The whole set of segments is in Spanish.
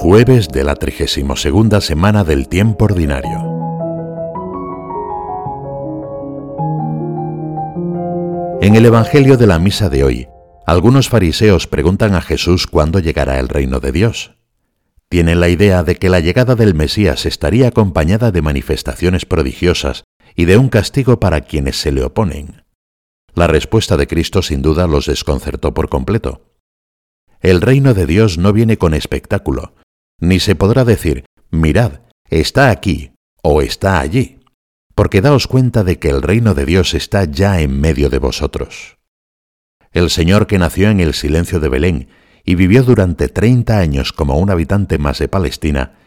Jueves de la 32 semana del tiempo ordinario. En el Evangelio de la Misa de hoy, algunos fariseos preguntan a Jesús cuándo llegará el reino de Dios. Tienen la idea de que la llegada del Mesías estaría acompañada de manifestaciones prodigiosas y de un castigo para quienes se le oponen. La respuesta de Cristo sin duda los desconcertó por completo. El reino de Dios no viene con espectáculo, ni se podrá decir, mirad, está aquí o está allí, porque daos cuenta de que el reino de Dios está ya en medio de vosotros. El Señor que nació en el silencio de Belén y vivió durante treinta años como un habitante más de Palestina,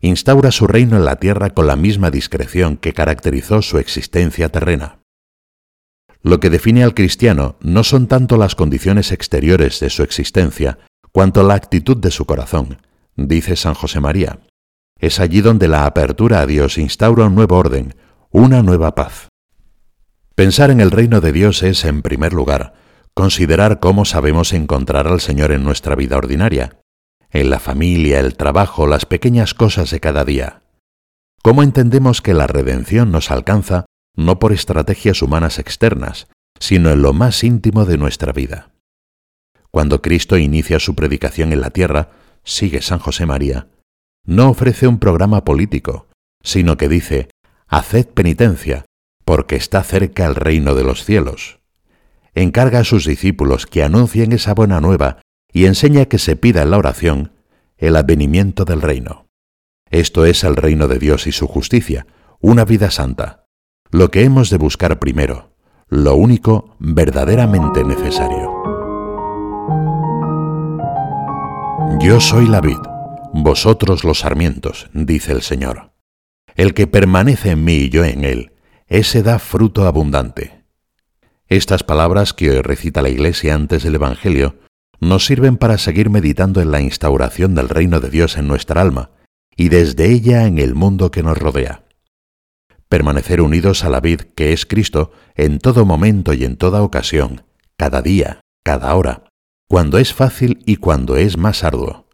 instaura su reino en la tierra con la misma discreción que caracterizó su existencia terrena. Lo que define al cristiano no son tanto las condiciones exteriores de su existencia, cuanto la actitud de su corazón, dice San José María. Es allí donde la apertura a Dios instaura un nuevo orden, una nueva paz. Pensar en el reino de Dios es, en primer lugar, considerar cómo sabemos encontrar al Señor en nuestra vida ordinaria, en la familia, el trabajo, las pequeñas cosas de cada día. Cómo entendemos que la redención nos alcanza no por estrategias humanas externas, sino en lo más íntimo de nuestra vida. Cuando Cristo inicia su predicación en la tierra, sigue San José María, no ofrece un programa político, sino que dice, Haced penitencia, porque está cerca el reino de los cielos. Encarga a sus discípulos que anuncien esa buena nueva y enseña que se pida en la oración el advenimiento del reino. Esto es el reino de Dios y su justicia, una vida santa, lo que hemos de buscar primero, lo único verdaderamente necesario. Yo soy la vid, vosotros los sarmientos, dice el Señor. El que permanece en mí y yo en él, ese da fruto abundante. Estas palabras que hoy recita la Iglesia antes del Evangelio nos sirven para seguir meditando en la instauración del reino de Dios en nuestra alma y desde ella en el mundo que nos rodea permanecer unidos a la vid que es Cristo en todo momento y en toda ocasión, cada día, cada hora, cuando es fácil y cuando es más arduo.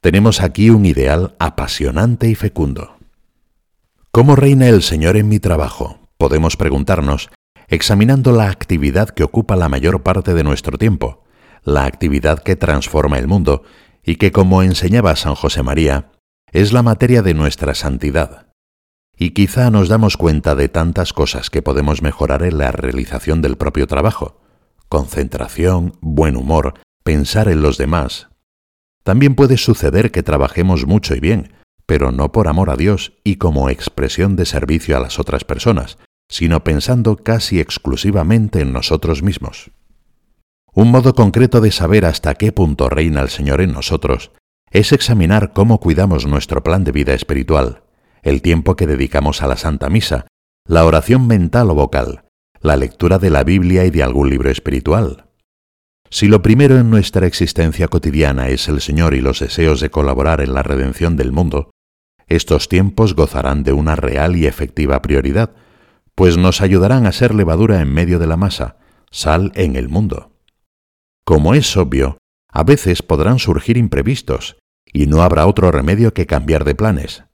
Tenemos aquí un ideal apasionante y fecundo. ¿Cómo reina el Señor en mi trabajo? Podemos preguntarnos, examinando la actividad que ocupa la mayor parte de nuestro tiempo, la actividad que transforma el mundo y que, como enseñaba San José María, es la materia de nuestra santidad, y quizá nos damos cuenta de tantas cosas que podemos mejorar en la realización del propio trabajo. Concentración, buen humor, pensar en los demás. También puede suceder que trabajemos mucho y bien, pero no por amor a Dios y como expresión de servicio a las otras personas, sino pensando casi exclusivamente en nosotros mismos. Un modo concreto de saber hasta qué punto reina el Señor en nosotros es examinar cómo cuidamos nuestro plan de vida espiritual, el tiempo que dedicamos a la Santa Misa, la oración mental o vocal, la lectura de la Biblia y de algún libro espiritual. Si lo primero en nuestra existencia cotidiana es el Señor y los deseos de colaborar en la redención del mundo, estos tiempos gozarán de una real y efectiva prioridad, pues nos ayudarán a ser levadura en medio de la masa, sal en el mundo. Como es obvio, a veces podrán surgir imprevistos, y no habrá otro remedio que cambiar de planes,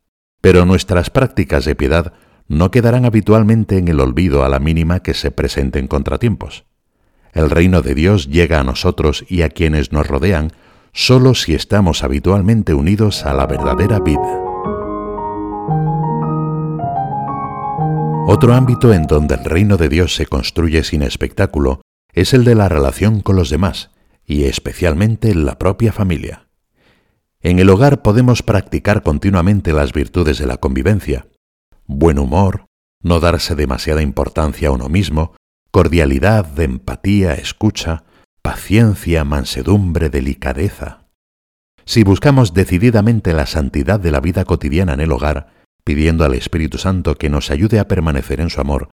pero nuestras prácticas de piedad no quedarán habitualmente en el olvido a la mínima que se presenten contratiempos. El reino de Dios llega a nosotros y a quienes nos rodean solo si estamos habitualmente unidos a la verdadera vida. Otro ámbito en donde el reino de Dios se construye sin espectáculo es el de la relación con los demás, y especialmente en la propia familia. En el hogar podemos practicar continuamente las virtudes de la convivencia. Buen humor, no darse demasiada importancia a uno mismo, cordialidad, empatía, escucha, paciencia, mansedumbre, delicadeza. Si buscamos decididamente la santidad de la vida cotidiana en el hogar, pidiendo al Espíritu Santo que nos ayude a permanecer en su amor,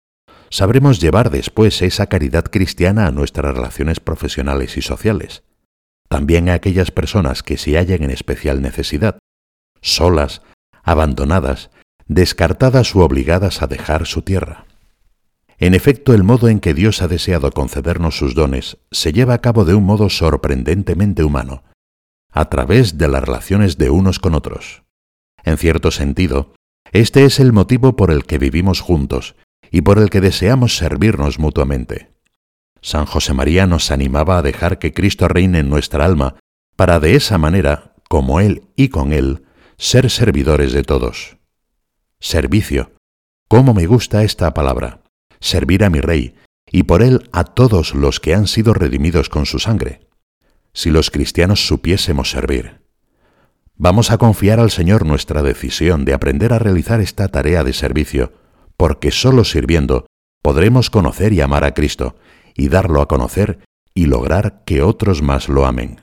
sabremos llevar después esa caridad cristiana a nuestras relaciones profesionales y sociales también a aquellas personas que se hallan en especial necesidad, solas, abandonadas, descartadas u obligadas a dejar su tierra. En efecto, el modo en que Dios ha deseado concedernos sus dones se lleva a cabo de un modo sorprendentemente humano, a través de las relaciones de unos con otros. En cierto sentido, este es el motivo por el que vivimos juntos y por el que deseamos servirnos mutuamente. San José María nos animaba a dejar que Cristo reine en nuestra alma, para de esa manera, como Él y con Él, ser servidores de todos. Servicio. ¿Cómo me gusta esta palabra? Servir a mi Rey, y por Él a todos los que han sido redimidos con su sangre. Si los cristianos supiésemos servir. Vamos a confiar al Señor nuestra decisión de aprender a realizar esta tarea de servicio, porque solo sirviendo podremos conocer y amar a Cristo, y darlo a conocer y lograr que otros más lo amen.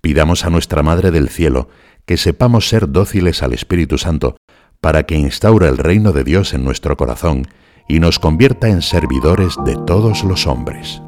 Pidamos a nuestra Madre del Cielo que sepamos ser dóciles al Espíritu Santo para que instaure el reino de Dios en nuestro corazón y nos convierta en servidores de todos los hombres.